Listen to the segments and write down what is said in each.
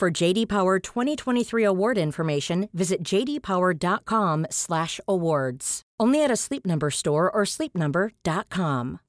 For JD Power 2023 award information, visit jdpower.com/awards. Only at a Sleep Number store or sleepnumber.com.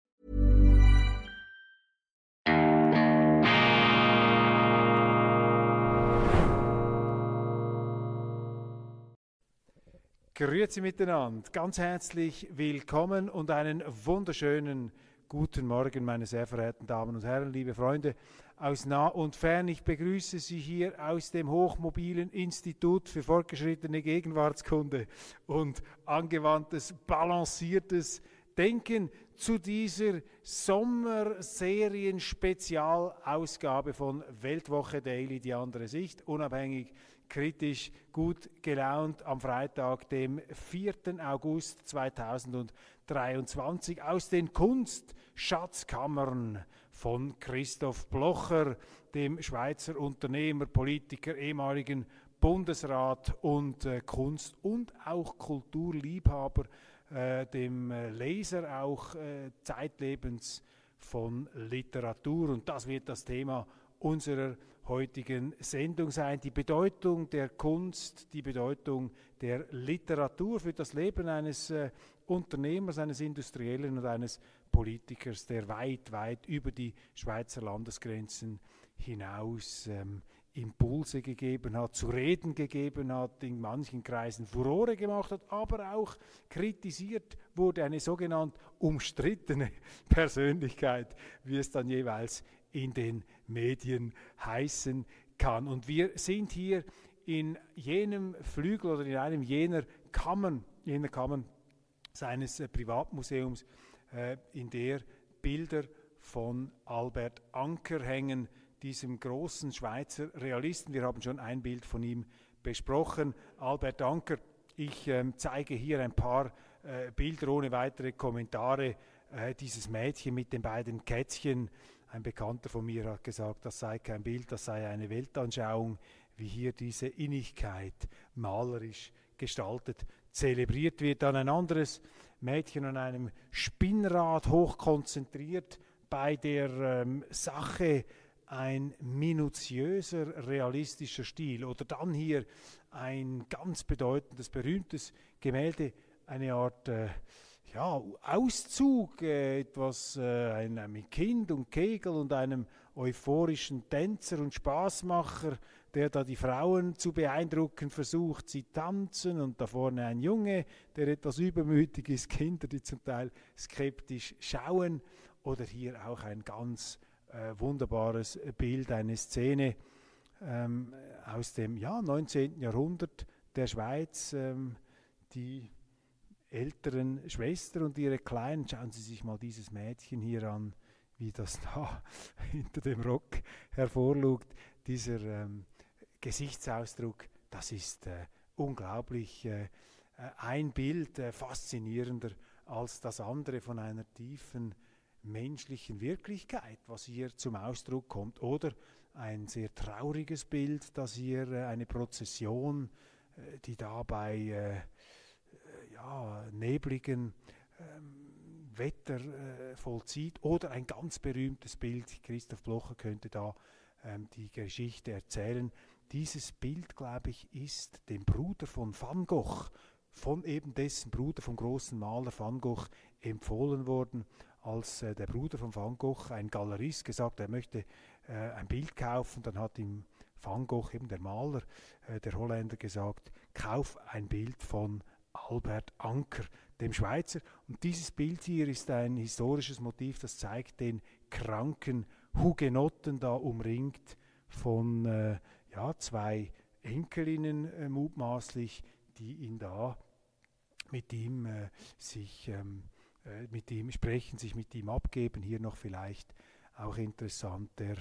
Grüezi miteinander, ganz herzlich willkommen und einen wunderschönen guten Morgen, meine sehr verehrten Damen und Herren, liebe Freunde aus nah und fern. Ich begrüße Sie hier aus dem hochmobilen Institut für fortgeschrittene Gegenwartskunde und angewandtes, balanciertes Denken zu dieser Sommerserien-Spezialausgabe von Weltwoche Daily, die andere Sicht, unabhängig kritisch, gut gelaunt am Freitag, dem 4. August 2023 aus den Kunstschatzkammern von Christoph Blocher, dem Schweizer Unternehmer, Politiker, ehemaligen Bundesrat und äh, Kunst- und auch Kulturliebhaber, äh, dem äh, Leser auch äh, zeitlebens von Literatur. Und das wird das Thema unserer heutigen Sendung sein. Die Bedeutung der Kunst, die Bedeutung der Literatur für das Leben eines äh, Unternehmers, eines Industriellen und eines Politikers, der weit, weit über die Schweizer Landesgrenzen hinaus ähm, Impulse gegeben hat, zu reden gegeben hat, in manchen Kreisen Furore gemacht hat, aber auch kritisiert wurde, eine sogenannte umstrittene Persönlichkeit, wie es dann jeweils in den Medien heißen kann. Und wir sind hier in jenem Flügel oder in einem jener Kammern, jener Kammern seines äh, Privatmuseums, in der Bilder von Albert Anker hängen, diesem großen Schweizer Realisten. Wir haben schon ein Bild von ihm besprochen. Albert Anker, ich äh, zeige hier ein paar äh, Bilder ohne weitere Kommentare. Äh, dieses Mädchen mit den beiden Kätzchen, ein Bekannter von mir hat gesagt, das sei kein Bild, das sei eine Weltanschauung, wie hier diese Innigkeit malerisch gestaltet zelebriert wird. Dann ein anderes Mädchen an einem Spinnrad hochkonzentriert bei der ähm, Sache ein minutiöser, realistischer Stil. Oder dann hier ein ganz bedeutendes, berühmtes Gemälde, eine Art äh, ja, Auszug, äh, etwas äh, ein, mit Kind und Kegel und einem euphorischen Tänzer und Spaßmacher, der da die Frauen zu beeindrucken versucht. Sie tanzen und da vorne ein Junge, der etwas übermütig ist, Kinder, die zum Teil skeptisch schauen. Oder hier auch ein ganz äh, wunderbares Bild, eine Szene ähm, aus dem ja, 19. Jahrhundert der Schweiz, ähm, die älteren Schwester und ihre Kleinen. Schauen Sie sich mal dieses Mädchen hier an, wie das da hinter dem Rock hervorlugt. Dieser ähm, Gesichtsausdruck, das ist äh, unglaublich. Äh, äh ein Bild äh, faszinierender als das andere von einer tiefen menschlichen Wirklichkeit, was hier zum Ausdruck kommt. Oder ein sehr trauriges Bild, das hier äh, eine Prozession, äh, die dabei ja, nebligen ähm, Wetter vollzieht. Oder ein ganz berühmtes Bild, Christoph Blocher könnte da ähm, die Geschichte erzählen. Dieses Bild, glaube ich, ist dem Bruder von Van Gogh, von eben dessen Bruder, vom großen Maler Van Gogh, empfohlen worden, als äh, der Bruder von Van Gogh, ein Galerist, gesagt, er möchte äh, ein Bild kaufen. Dann hat ihm Van Gogh, eben der Maler, äh, der Holländer, gesagt, kauf ein Bild von Albert Anker, dem Schweizer. Und dieses Bild hier ist ein historisches Motiv, das zeigt den kranken Hugenotten da umringt von äh, ja, zwei Enkelinnen äh, mutmaßlich, die ihn da mit ihm äh, sich ähm, äh, mit ihm sprechen, sich mit ihm abgeben. Hier noch vielleicht auch interessant der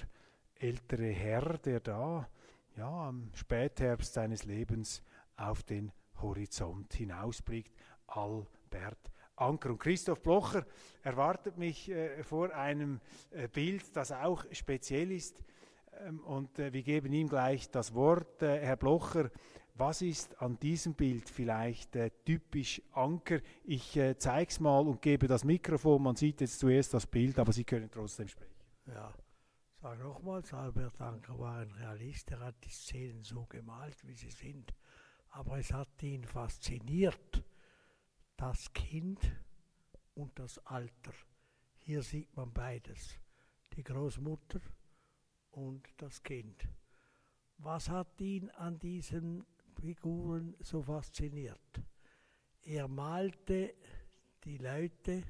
ältere Herr, der da ja, am Spätherbst seines Lebens auf den Horizont hinausblickt. Albert Anker. Und Christoph Blocher erwartet mich äh, vor einem äh, Bild, das auch speziell ist. Ähm, und äh, wir geben ihm gleich das Wort. Äh, Herr Blocher, was ist an diesem Bild vielleicht äh, typisch Anker? Ich zeige es mal und gebe das Mikrofon. Man sieht jetzt zuerst das Bild, aber Sie können trotzdem sprechen. Ja, sag nochmals, Albert Anker war ein Realist. Er hat die Szenen so gemalt, wie sie sind. Aber es hat ihn fasziniert, das Kind und das Alter. Hier sieht man beides, die Großmutter und das Kind. Was hat ihn an diesen Figuren so fasziniert? Er malte die Leute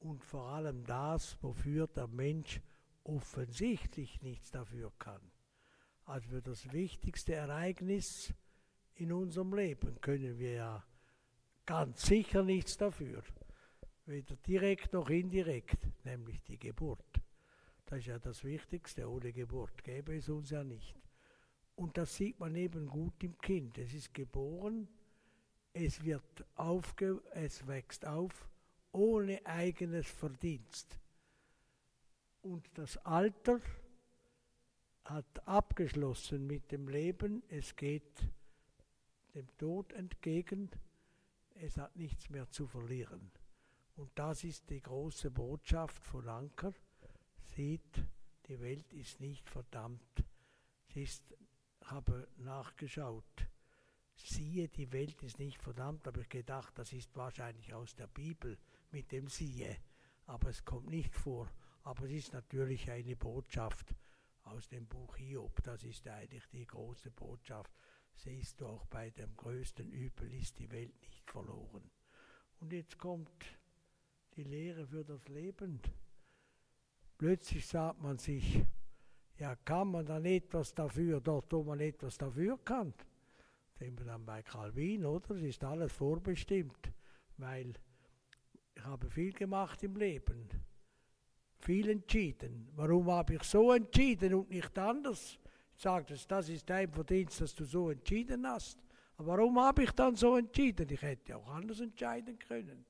und vor allem das, wofür der Mensch offensichtlich nichts dafür kann. Also für das wichtigste Ereignis in unserem Leben können wir ja ganz sicher nichts dafür. Weder direkt noch indirekt, nämlich die Geburt. Das ist ja das Wichtigste. Ohne Geburt gäbe es uns ja nicht. Und das sieht man eben gut im Kind. Es ist geboren, es wird aufge es wächst auf ohne eigenes Verdienst. Und das Alter hat abgeschlossen mit dem Leben. Es geht dem Tod entgegen es hat nichts mehr zu verlieren. Und das ist die große Botschaft von Anker. Sieht, die Welt ist nicht verdammt. Sie ist, habe nachgeschaut. Siehe, die Welt ist nicht verdammt, habe ich gedacht, das ist wahrscheinlich aus der Bibel mit dem Siehe. Aber es kommt nicht vor. Aber es ist natürlich eine Botschaft aus dem Buch Hiob. Das ist eigentlich die große Botschaft siehst du auch bei dem größten Übel ist die Welt nicht verloren. Und jetzt kommt die Lehre für das Leben. Plötzlich sagt man sich, ja, kann man dann etwas dafür, dort wo man etwas dafür kann? Sind wir dann bei Calvin, oder? Es ist alles vorbestimmt, weil ich habe viel gemacht im Leben, viel entschieden. Warum habe ich so entschieden und nicht anders? sagt es, das ist dein Verdienst, dass du so entschieden hast. Aber warum habe ich dann so entschieden? Ich hätte auch anders entscheiden können.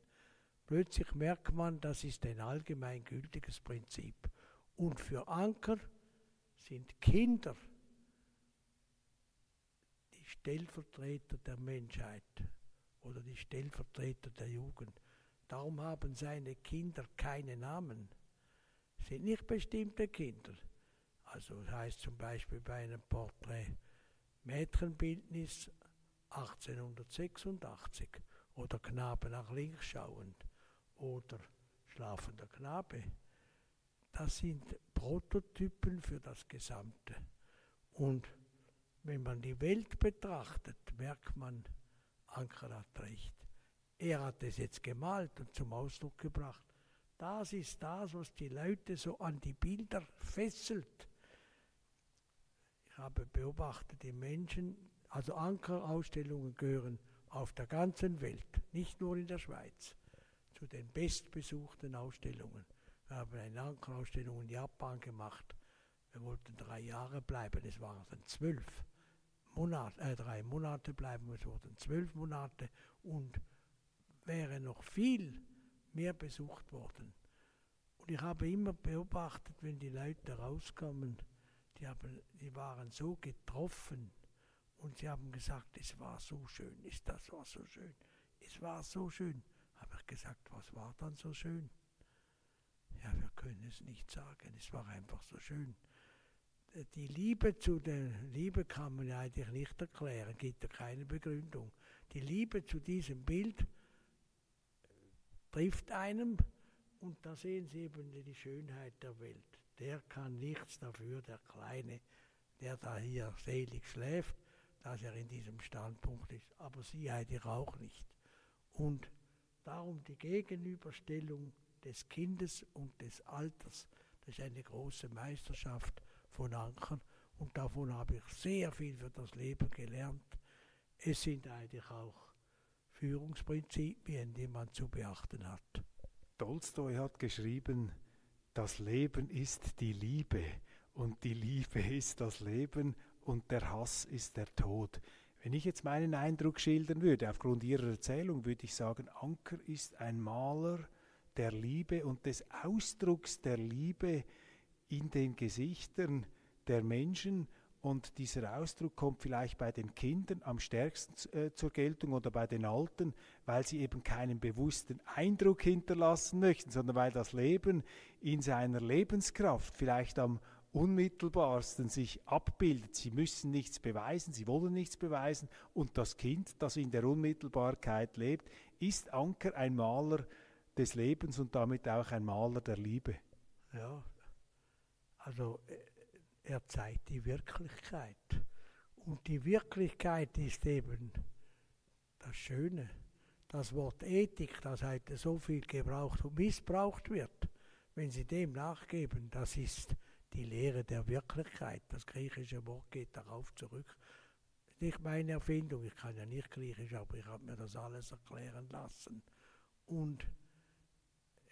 Plötzlich merkt man, das ist ein allgemeingültiges Prinzip. Und für Anker sind Kinder die Stellvertreter der Menschheit oder die Stellvertreter der Jugend. Darum haben seine Kinder keine Namen. Sind nicht bestimmte Kinder. Also heißt zum Beispiel bei einem Porträt Mädchenbildnis 1886 oder Knabe nach links schauend oder schlafender Knabe. Das sind Prototypen für das Gesamte. Und wenn man die Welt betrachtet, merkt man, Anker hat recht. Er hat es jetzt gemalt und zum Ausdruck gebracht. Das ist das, was die Leute so an die Bilder fesselt habe beobachtet, die Menschen, also Ankerausstellungen gehören auf der ganzen Welt, nicht nur in der Schweiz, zu den bestbesuchten Ausstellungen. Wir haben eine Ankerausstellung in Japan gemacht. Wir wollten drei Jahre bleiben, es waren dann zwölf Monate, äh, drei Monate bleiben, es wurden zwölf Monate und wäre noch viel mehr besucht worden. Und ich habe immer beobachtet, wenn die Leute rauskommen, die, haben, die waren so getroffen und sie haben gesagt, es war so schön, ist das war so schön, es war so schön. Habe ich gesagt, was war dann so schön? Ja, wir können es nicht sagen, es war einfach so schön. Äh, die Liebe zu der Liebe kann man eigentlich nicht erklären, gibt ja keine Begründung. Die Liebe zu diesem Bild trifft einem und da sehen Sie eben die Schönheit der Welt der kann nichts dafür, der Kleine, der da hier selig schläft, dass er in diesem Standpunkt ist. Aber sie eigentlich auch nicht. Und darum die Gegenüberstellung des Kindes und des Alters, das ist eine große Meisterschaft von Anker. Und davon habe ich sehr viel für das Leben gelernt. Es sind eigentlich auch Führungsprinzipien, die man zu beachten hat. Tolstoi hat geschrieben, das Leben ist die Liebe und die Liebe ist das Leben und der Hass ist der Tod. Wenn ich jetzt meinen Eindruck schildern würde, aufgrund Ihrer Erzählung, würde ich sagen, Anker ist ein Maler der Liebe und des Ausdrucks der Liebe in den Gesichtern der Menschen. Und dieser Ausdruck kommt vielleicht bei den Kindern am stärksten äh, zur Geltung oder bei den Alten, weil sie eben keinen bewussten Eindruck hinterlassen möchten, sondern weil das Leben in seiner Lebenskraft vielleicht am unmittelbarsten sich abbildet. Sie müssen nichts beweisen, sie wollen nichts beweisen und das Kind, das in der Unmittelbarkeit lebt, ist Anker ein Maler des Lebens und damit auch ein Maler der Liebe. Ja, also äh, er zeigt die Wirklichkeit. Und die Wirklichkeit ist eben das Schöne. Das Wort Ethik, das heute so viel gebraucht und missbraucht wird, wenn Sie dem nachgeben, das ist die Lehre der Wirklichkeit. Das griechische Wort geht darauf zurück. Nicht meine Erfindung, ich kann ja nicht griechisch, aber ich habe mir das alles erklären lassen. Und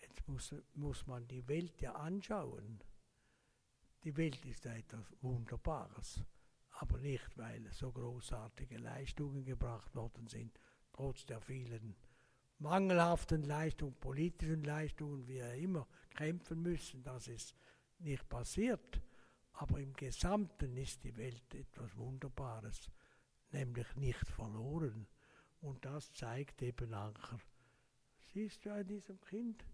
jetzt muss, muss man die Welt ja anschauen. Die Welt ist etwas Wunderbares, aber nicht, weil so großartige Leistungen gebracht worden sind, trotz der vielen mangelhaften Leistungen, politischen Leistungen, wie wir immer kämpfen müssen, dass es nicht passiert. Aber im Gesamten ist die Welt etwas Wunderbares, nämlich nicht verloren. Und das zeigt eben Anker. Siehst du an diesem Kind,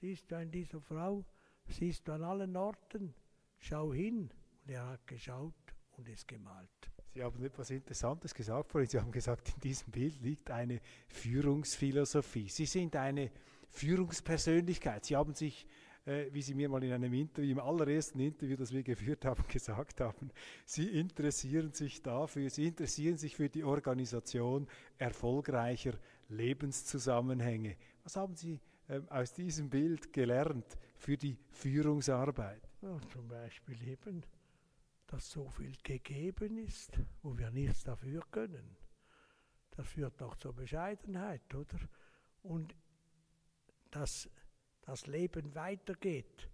siehst du an dieser Frau, siehst du an allen Orten, schau hin. Und er hat geschaut und es gemalt. Sie haben etwas Interessantes gesagt vorhin. Sie haben gesagt, in diesem Bild liegt eine Führungsphilosophie. Sie sind eine Führungspersönlichkeit. Sie haben sich, äh, wie Sie mir mal in einem Interview, im allerersten Interview, das wir geführt haben, gesagt haben, Sie interessieren sich dafür, Sie interessieren sich für die Organisation erfolgreicher Lebenszusammenhänge. Was haben Sie äh, aus diesem Bild gelernt für die Führungsarbeit? Ja, zum Beispiel eben, dass so viel gegeben ist, wo wir nichts dafür können. Das führt auch zur Bescheidenheit, oder? Und dass das Leben weitergeht.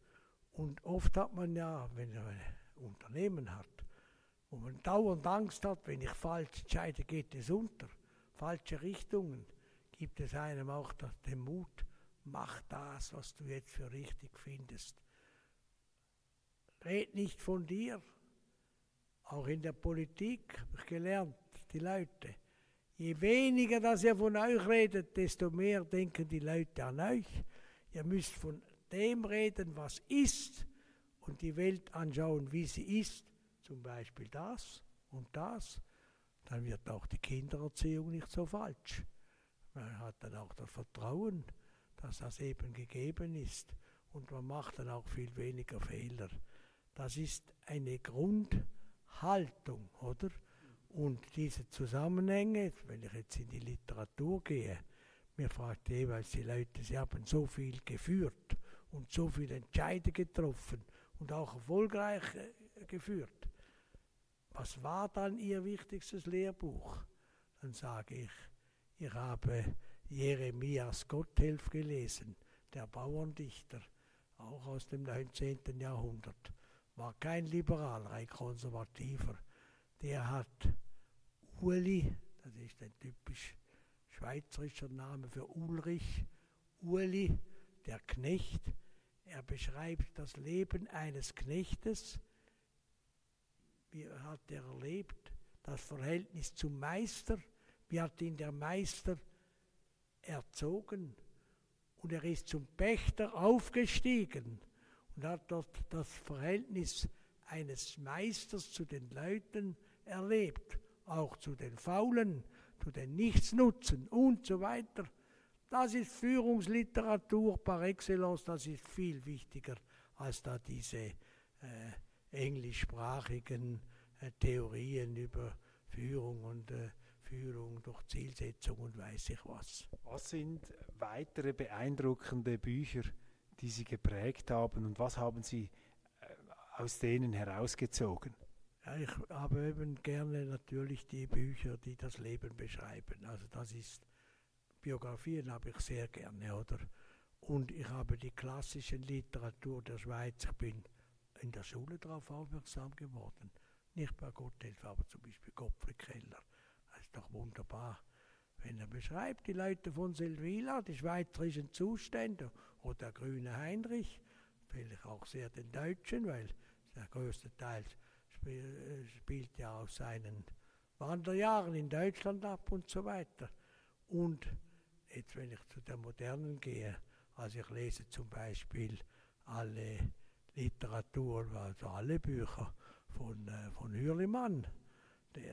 Und oft hat man ja, wenn man ein Unternehmen hat, wo man dauernd Angst hat, wenn ich falsch entscheide, geht es unter. Falsche Richtungen gibt es einem auch den Mut, mach das, was du jetzt für richtig findest. Red nicht von dir. Auch in der Politik habe ich gelernt, die Leute. Je weniger, dass ihr von euch redet, desto mehr denken die Leute an euch. Ihr müsst von dem reden, was ist und die Welt anschauen, wie sie ist. Zum Beispiel das und das. Dann wird auch die Kindererziehung nicht so falsch. Man hat dann auch das Vertrauen, dass das eben gegeben ist. Und man macht dann auch viel weniger Fehler. Das ist eine Grundhaltung, oder? Und diese Zusammenhänge, wenn ich jetzt in die Literatur gehe, mir fragt jeweils die Leute, sie haben so viel geführt und so viele Entscheide getroffen und auch erfolgreich äh, geführt. Was war dann Ihr wichtigstes Lehrbuch? Dann sage ich, ich habe Jeremias Gotthelf gelesen, der Bauerndichter, auch aus dem 19. Jahrhundert war kein Liberaler, ein Konservativer. Der hat Uli, das ist ein typisch schweizerischer Name für Ulrich, Uli, der Knecht, er beschreibt das Leben eines Knechtes. Wie hat er erlebt? Das Verhältnis zum Meister. Wie hat ihn der Meister erzogen? Und er ist zum Pächter aufgestiegen und hat dort das Verhältnis eines Meisters zu den Leuten erlebt, auch zu den Faulen, zu den Nichtsnutzen und so weiter. Das ist Führungsliteratur par excellence, das ist viel wichtiger als da diese äh, englischsprachigen äh, Theorien über Führung und äh, Führung durch Zielsetzung und weiß ich was. Was sind weitere beeindruckende Bücher, die Sie geprägt haben und was haben Sie äh, aus denen herausgezogen? Ich habe eben gerne natürlich die Bücher, die das Leben beschreiben. Also das ist, Biografien habe ich sehr gerne, oder? Und ich habe die klassische Literatur der Schweiz, ich bin in der Schule darauf aufmerksam geworden. nicht bei Gotthilfe, aber zum Beispiel Gottfried Keller. Das ist doch wunderbar. Wenn er beschreibt, die Leute von Seldwyla, die schweizerischen Zustände, oder der grüne Heinrich, vielleicht auch sehr den Deutschen, weil der größte Teil spiel, äh, spielt ja aus seinen Wanderjahren in Deutschland ab und so weiter. Und jetzt, wenn ich zu der Modernen gehe, also ich lese zum Beispiel alle Literatur, also alle Bücher von, äh, von Hürlimann.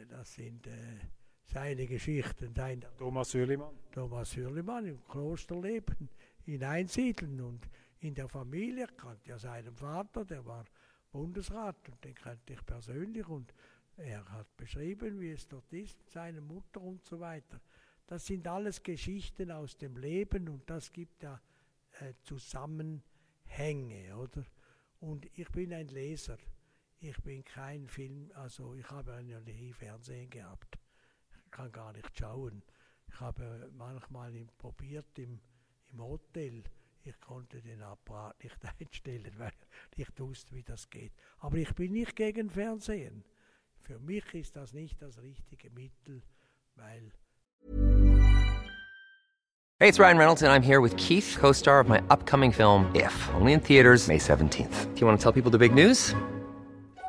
Das sind äh, seine Geschichten. Sein Thomas Hürlimann. Thomas Hürlimann im Klosterleben in Einsiedeln und in der Familie. Ich kannte ja seinen Vater, der war Bundesrat und den kannte ich persönlich und er hat beschrieben, wie es dort ist, seine Mutter und so weiter. Das sind alles Geschichten aus dem Leben und das gibt ja äh, Zusammenhänge, oder? Und ich bin ein Leser. Ich bin kein Film, also ich habe ja nie Fernsehen gehabt. Ich kann gar nicht schauen. Ich habe manchmal probiert im, im Hotel. Ich konnte den Apparat nicht einstellen, weil ich nicht wusste, wie das geht. Aber ich bin nicht gegen Fernsehen. Für mich ist das nicht das richtige Mittel, weil Hey, it's Ryan Reynolds, and I'm here with Keith, co star of my upcoming film, If, only in theaters, May 17th. Do you want to tell people the big news?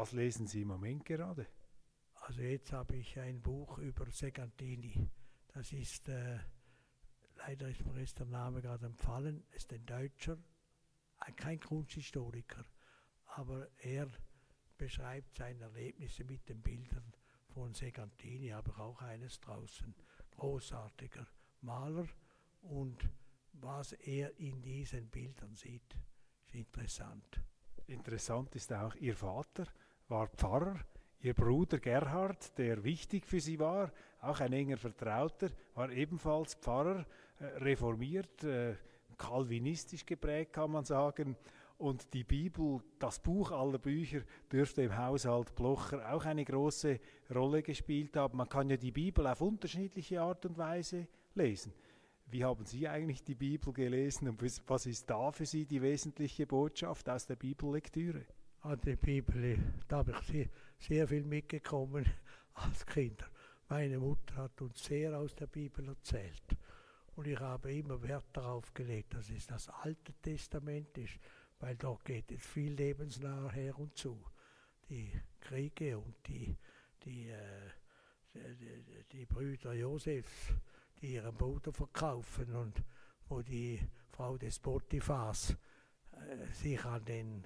Was lesen Sie im Moment gerade? Also jetzt habe ich ein Buch über Segantini. Das ist, äh, leider ist mir jetzt der Name gerade empfallen, ist ein Deutscher, kein Kunsthistoriker, aber er beschreibt seine Erlebnisse mit den Bildern von Segantini, habe ich auch eines draußen, großartiger Maler und was er in diesen Bildern sieht, ist interessant. Interessant ist auch, Ihr Vater war Pfarrer, Ihr Bruder Gerhard, der wichtig für Sie war, auch ein enger Vertrauter, war ebenfalls Pfarrer, äh, reformiert, äh, kalvinistisch geprägt, kann man sagen. Und die Bibel, das Buch aller Bücher, dürfte im Haushalt Blocher auch eine große Rolle gespielt haben. Man kann ja die Bibel auf unterschiedliche Art und Weise lesen. Wie haben Sie eigentlich die Bibel gelesen und was ist da für Sie die wesentliche Botschaft aus der Bibellektüre? An der Bibel, da habe ich sehr, sehr viel mitgekommen als Kinder. Meine Mutter hat uns sehr aus der Bibel erzählt. Und ich habe immer Wert darauf gelegt, dass es das Alte Testament ist, weil dort geht es viel lebensnah her und zu. Die Kriege und die, die, äh, die, die, Brüder Josefs, die ihren Bruder verkaufen und wo die Frau des Potiphas äh, sich an den,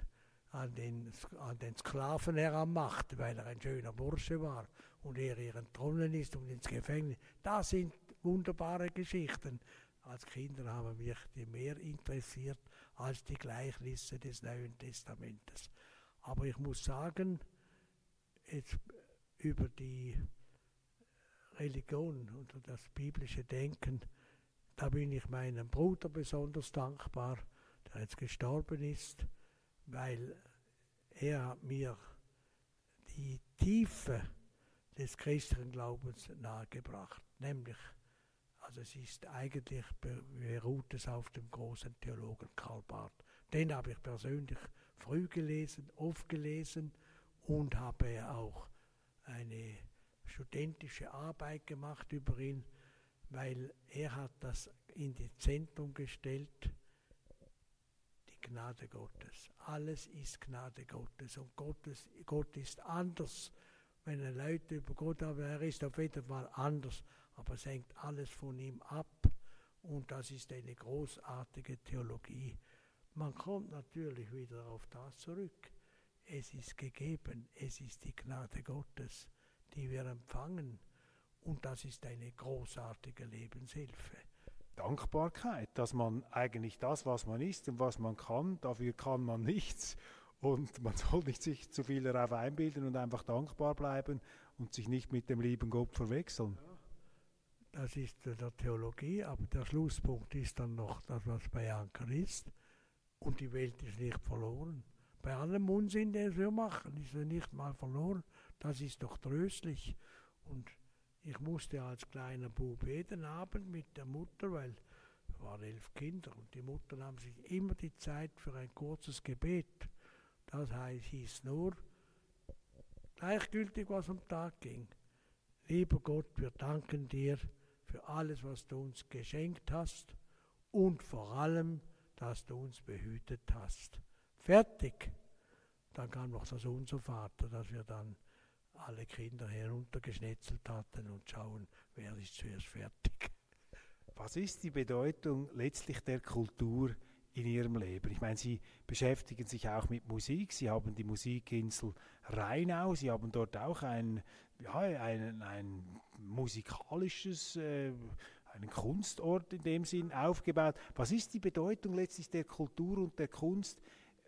an, den, an den Sklaven heranmacht, weil er ein schöner Bursche war und er ihr entronnen ist und ins Gefängnis. Das sind wunderbare Geschichten. Als Kinder haben mich die mehr interessiert als die Gleichnisse des Neuen Testamentes. Aber ich muss sagen, jetzt über die Religion oder das biblische Denken, da bin ich meinem Bruder besonders dankbar, der jetzt gestorben ist, weil er mir die Tiefe des christlichen Glaubens nahegebracht. Nämlich, also es ist eigentlich beruht es auf dem großen Theologen Karl Barth. Den habe ich persönlich früh gelesen, oft gelesen und habe auch eine studentische Arbeit gemacht über ihn, weil er hat das in das Zentrum gestellt, Gnade Gottes. Alles ist Gnade Gottes und Gottes, Gott ist anders wenn er Leute über Gott aber er ist auf jeden Fall anders, aber es hängt alles von ihm ab. Und das ist eine großartige Theologie. Man kommt natürlich wieder auf das zurück. Es ist gegeben, es ist die Gnade Gottes, die wir empfangen. Und das ist eine großartige Lebenshilfe. Dankbarkeit, dass man eigentlich das, was man ist und was man kann, dafür kann man nichts. Und man soll nicht sich zu viel darauf einbilden und einfach dankbar bleiben und sich nicht mit dem lieben Gott verwechseln. Das ist der Theologie, aber der Schlusspunkt ist dann noch das, was bei Anker ist. Und die Welt ist nicht verloren. Bei allem Unsinn, den wir machen, ist sie nicht mal verloren. Das ist doch tröstlich. Und ich musste als kleiner Bub jeden Abend mit der Mutter, weil es waren elf Kinder und die Mutter nahm sich immer die Zeit für ein kurzes Gebet. Das heißt, hieß nur, gleichgültig was am Tag ging. Lieber Gott, wir danken dir für alles, was du uns geschenkt hast und vor allem, dass du uns behütet hast. Fertig. Dann kam noch das Unser Vater, das wir dann alle Kinder heruntergeschnetzelt hatten und schauen, wer ist zuerst fertig. Was ist die Bedeutung letztlich der Kultur in Ihrem Leben? Ich meine, Sie beschäftigen sich auch mit Musik. Sie haben die Musikinsel Rheinau. Sie haben dort auch ein, ja, ein, ein musikalisches, äh, einen Kunstort in dem Sinn aufgebaut. Was ist die Bedeutung letztlich der Kultur und der Kunst?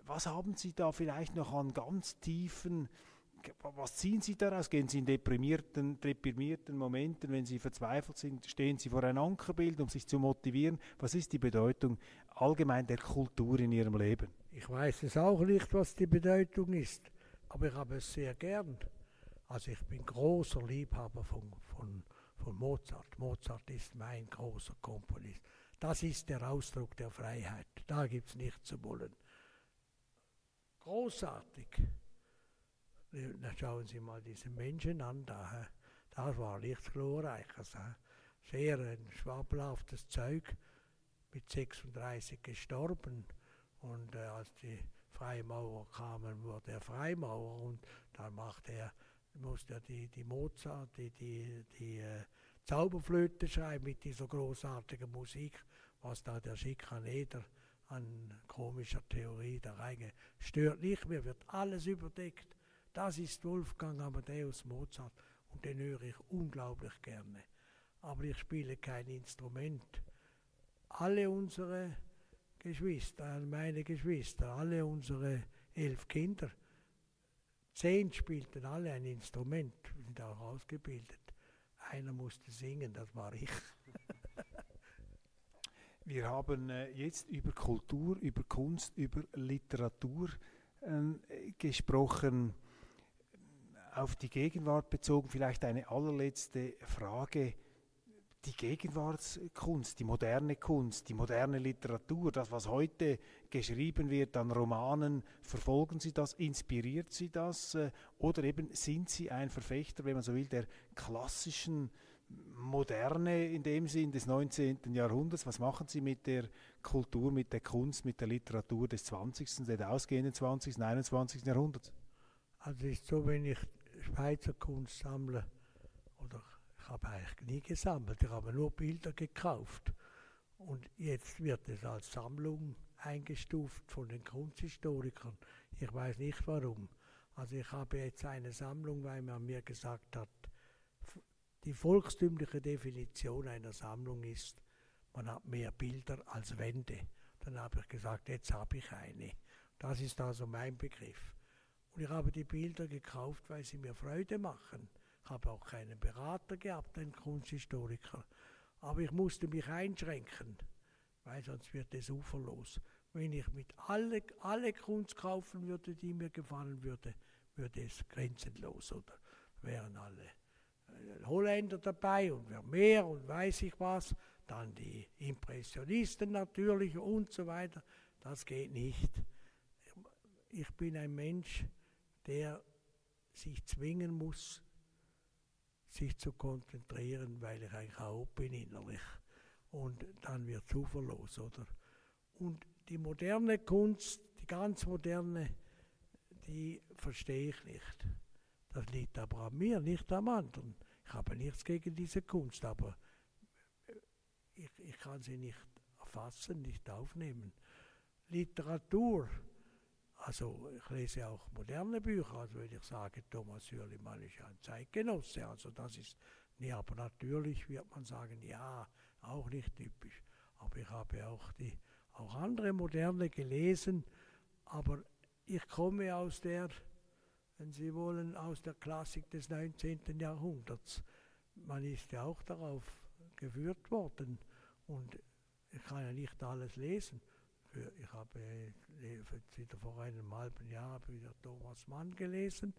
Was haben Sie da vielleicht noch an ganz tiefen was ziehen Sie daraus? Gehen Sie in deprimierten, deprimierten Momenten, wenn Sie verzweifelt sind, stehen Sie vor ein Ankerbild, um sich zu motivieren? Was ist die Bedeutung allgemein der Kultur in Ihrem Leben? Ich weiß es auch nicht, was die Bedeutung ist, aber ich habe es sehr gern. Also ich bin großer Liebhaber von, von, von Mozart. Mozart ist mein großer Komponist. Das ist der Ausdruck der Freiheit. Da gibt es nichts zu wollen. Großartig. Na, schauen Sie mal diese Menschen an da. Das war nichts Glorreiches. Sehr ein schwabelhaftes Zeug. Mit 36 gestorben. Und äh, als die Freimaurer kamen, wurde er Freimaurer. Und dann machte er, musste er die, die Mozart, die, die, die äh, Zauberflöte schreiben mit dieser großartigen Musik, was da der Schikaneder an komischer Theorie da reingeht. Stört nicht mehr, wird alles überdeckt. Das ist Wolfgang Amadeus Mozart und den höre ich unglaublich gerne. Aber ich spiele kein Instrument. Alle unsere Geschwister, meine Geschwister, alle unsere elf Kinder, zehn spielten alle ein Instrument, sind auch ausgebildet. Einer musste singen, das war ich. Wir haben äh, jetzt über Kultur, über Kunst, über Literatur äh, gesprochen auf die Gegenwart bezogen vielleicht eine allerletzte Frage. Die Gegenwartskunst, die moderne Kunst, die moderne Literatur, das, was heute geschrieben wird an Romanen, verfolgen Sie das, inspiriert Sie das äh, oder eben sind Sie ein Verfechter, wenn man so will, der klassischen Moderne in dem Sinn des 19. Jahrhunderts? Was machen Sie mit der Kultur, mit der Kunst, mit der Literatur des 20., des ausgehenden 20., 21. Jahrhunderts? Also ist so, wenn ich Schweizer Kunst sammle, oder ich habe eigentlich nie gesammelt, ich habe nur Bilder gekauft. Und jetzt wird es als Sammlung eingestuft von den Kunsthistorikern. Ich weiß nicht warum. Also ich habe jetzt eine Sammlung, weil man mir gesagt hat, die volkstümliche Definition einer Sammlung ist, man hat mehr Bilder als Wände. Dann habe ich gesagt, jetzt habe ich eine. Das ist also mein Begriff. Und ich habe die Bilder gekauft, weil sie mir Freude machen. Ich habe auch keinen Berater gehabt, einen Kunsthistoriker. Aber ich musste mich einschränken, weil sonst wird es uferlos. Wenn ich mit alle, alle Kunst kaufen würde, die mir gefallen würde, würde es grenzenlos oder wären alle äh, Holländer dabei und wer mehr und weiß ich was, dann die Impressionisten natürlich und so weiter. Das geht nicht. Ich bin ein Mensch, der sich zwingen muss, sich zu konzentrieren, weil ich eigentlich auch bin innerlich. Und dann wird es uferlos, oder? Und die moderne Kunst, die ganz moderne, die verstehe ich nicht. Das liegt aber an mir, nicht am anderen. Ich habe nichts gegen diese Kunst, aber äh, ich, ich kann sie nicht erfassen, nicht aufnehmen. Literatur, also ich lese auch moderne Bücher, also würde ich sagen, Thomas Hürlimann ist ja ein Zeitgenosse, also das ist, nee, aber natürlich wird man sagen, ja, auch nicht typisch. Aber ich habe auch die, auch andere moderne gelesen, aber ich komme aus der, wenn Sie wollen, aus der Klassik des 19. Jahrhunderts. Man ist ja auch darauf geführt worden und ich kann ja nicht alles lesen. Ich habe jetzt wieder vor einem halben Jahr wieder Thomas Mann gelesen.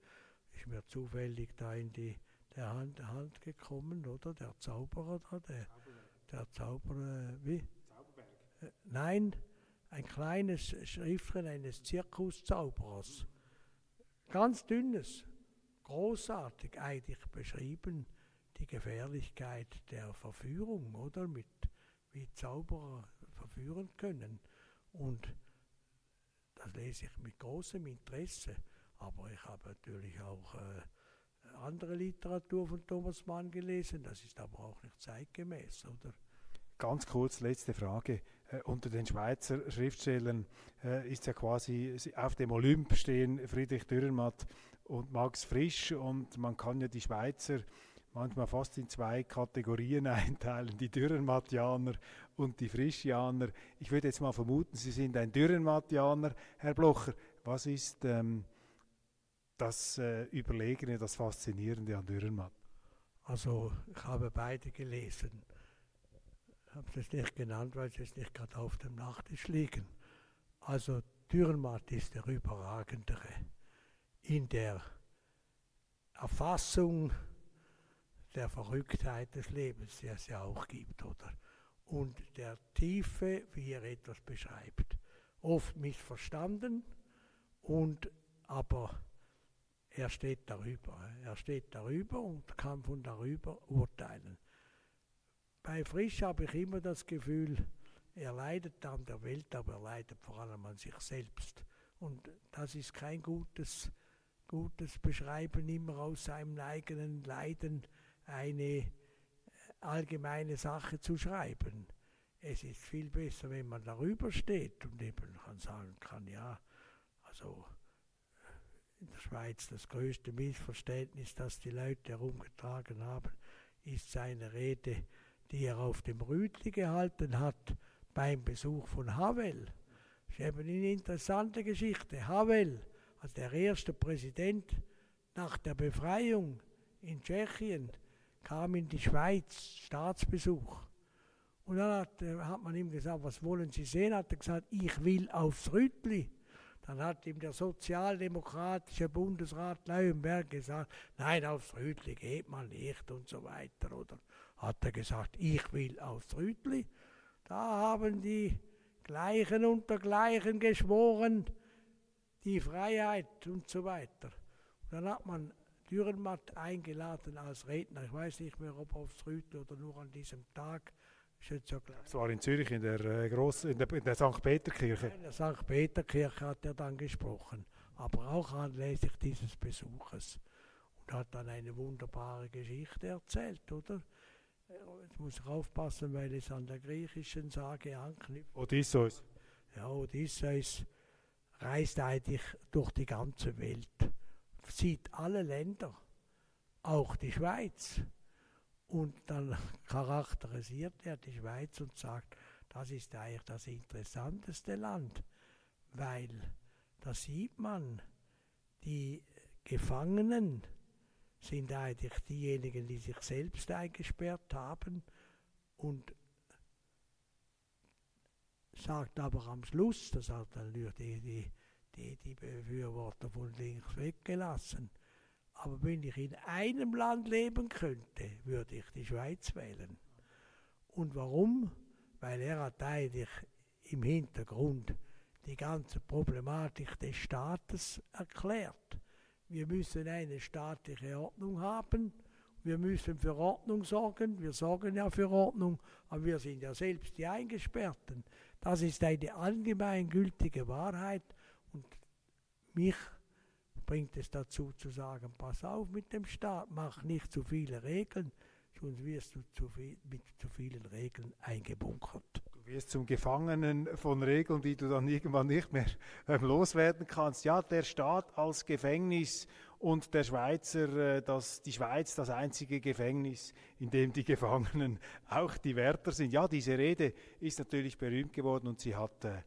Ist mir zufällig da in die der Hand, Hand gekommen, oder? Der Zauberer da, der, der Zauberer, wie? Zauberberg. Äh, nein, ein kleines Schriftchen eines Zirkuszauberers. Ganz dünnes, großartig eigentlich beschrieben, die Gefährlichkeit der Verführung, oder? Mit, wie Zauberer verführen können. Und das lese ich mit großem Interesse. Aber ich habe natürlich auch äh, andere Literatur von Thomas Mann gelesen. Das ist aber auch nicht zeitgemäß, oder? Ganz kurz, letzte Frage. Äh, unter den Schweizer Schriftstellern äh, ist ja quasi auf dem Olymp stehen Friedrich Dürrenmatt und Max Frisch und man kann ja die Schweizer manchmal fast in zwei Kategorien einteilen, die Dürrenmattianer und die Frischianer. Ich würde jetzt mal vermuten, Sie sind ein Dürrenmattianer, Herr Blocher. Was ist ähm, das äh, Überlegene, das Faszinierende an Dürrenmatt? Also ich habe beide gelesen habe es nicht genannt, weil sie es nicht gerade auf dem Nachttisch liegen. Also Dürrenmatt ist der überragendere in der Erfassung der Verrücktheit des Lebens, die es ja auch gibt, oder? Und der Tiefe, wie er etwas beschreibt. Oft missverstanden und aber er steht darüber. Er steht darüber und kann von darüber urteilen. Bei Frisch habe ich immer das Gefühl, er leidet an der Welt, aber er leidet vor allem an sich selbst. Und das ist kein gutes, gutes Beschreiben, immer aus seinem eigenen Leiden eine äh, allgemeine Sache zu schreiben. Es ist viel besser, wenn man darüber steht und eben kann sagen kann, ja, also äh, in der Schweiz das größte Missverständnis, das die Leute herumgetragen haben, ist seine Rede die er auf dem Rütli gehalten hat beim Besuch von Havel. Das ist eben eine interessante Geschichte. Havel, als der erste Präsident nach der Befreiung in Tschechien, kam in die Schweiz, Staatsbesuch. Und dann hat, äh, hat, man ihm gesagt, was wollen Sie sehen? Hat er gesagt, ich will aufs Rütli. Dann hat ihm der sozialdemokratische Bundesrat Leuenberg gesagt, nein, aufs Rütli geht man nicht und so weiter. Oder hat er gesagt, ich will aufs Rütli. Da haben die Gleichen unter Gleichen geschworen, die Freiheit und so weiter. Und dann hat man Dürrenmatt eingeladen als Redner. Ich weiß nicht mehr, ob aufs Rütli oder nur an diesem Tag. Es war in Zürich in der, äh, Gross, in der, in der St. Peterkirche. In der St. Peterkirche hat er dann gesprochen, aber auch anlässlich dieses Besuches. Und hat dann eine wunderbare Geschichte erzählt, oder? Jetzt muss ich aufpassen, weil es an der griechischen Sage anknüpft. Odysseus. Ja, Odysseus reist eigentlich durch die ganze Welt, sieht alle Länder, auch die Schweiz. Und dann charakterisiert er die Schweiz und sagt, das ist eigentlich das interessanteste Land, weil da sieht man die Gefangenen, sind eigentlich diejenigen, die sich selbst eingesperrt haben und sagt aber am Schluss, das hat dann die, die, die, die Befürworter von links weggelassen, aber wenn ich in einem Land leben könnte, würde ich die Schweiz wählen. Und warum? Weil er hat eigentlich im Hintergrund die ganze Problematik des Staates erklärt. Wir müssen eine staatliche Ordnung haben. Wir müssen für Ordnung sorgen. Wir sorgen ja für Ordnung, aber wir sind ja selbst die Eingesperrten. Das ist eine allgemeingültige Wahrheit mich bringt es dazu zu sagen, pass auf mit dem Staat, mach nicht zu viele Regeln, sonst wirst du zu viel, mit zu vielen Regeln eingebunkert. Du wirst zum Gefangenen von Regeln, die du dann irgendwann nicht mehr ähm, loswerden kannst. Ja, der Staat als Gefängnis und der Schweizer, äh, das, die Schweiz das einzige Gefängnis, in dem die Gefangenen auch die Wärter sind. Ja, diese Rede ist natürlich berühmt geworden und sie hat äh,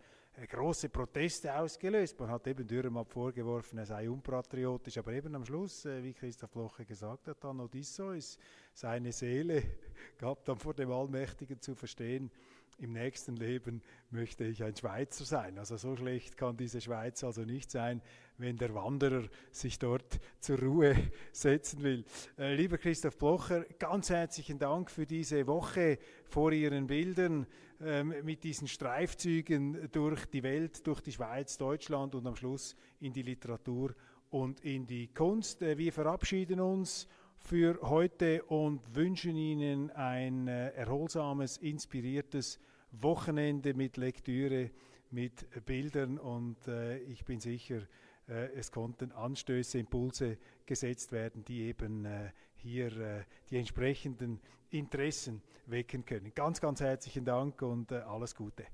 große Proteste ausgelöst. Man hat eben Dürrenmatt vorgeworfen, er sei unpatriotisch, aber eben am Schluss, äh, wie Christoph Loche gesagt hat, dann Odysseus, seine Seele gab dann vor dem Allmächtigen zu verstehen, im nächsten Leben möchte ich ein Schweizer sein. Also so schlecht kann diese Schweiz also nicht sein, wenn der Wanderer sich dort zur Ruhe setzen will. Äh, lieber Christoph Blocher, ganz herzlichen Dank für diese Woche vor Ihren Bildern ähm, mit diesen Streifzügen durch die Welt, durch die Schweiz, Deutschland und am Schluss in die Literatur und in die Kunst. Äh, wir verabschieden uns für heute und wünschen Ihnen ein äh, erholsames, inspiriertes Wochenende mit Lektüre, mit Bildern und äh, ich bin sicher, äh, es konnten Anstöße, Impulse gesetzt werden, die eben hier die entsprechenden Interessen wecken können. Ganz, ganz herzlichen Dank und alles Gute.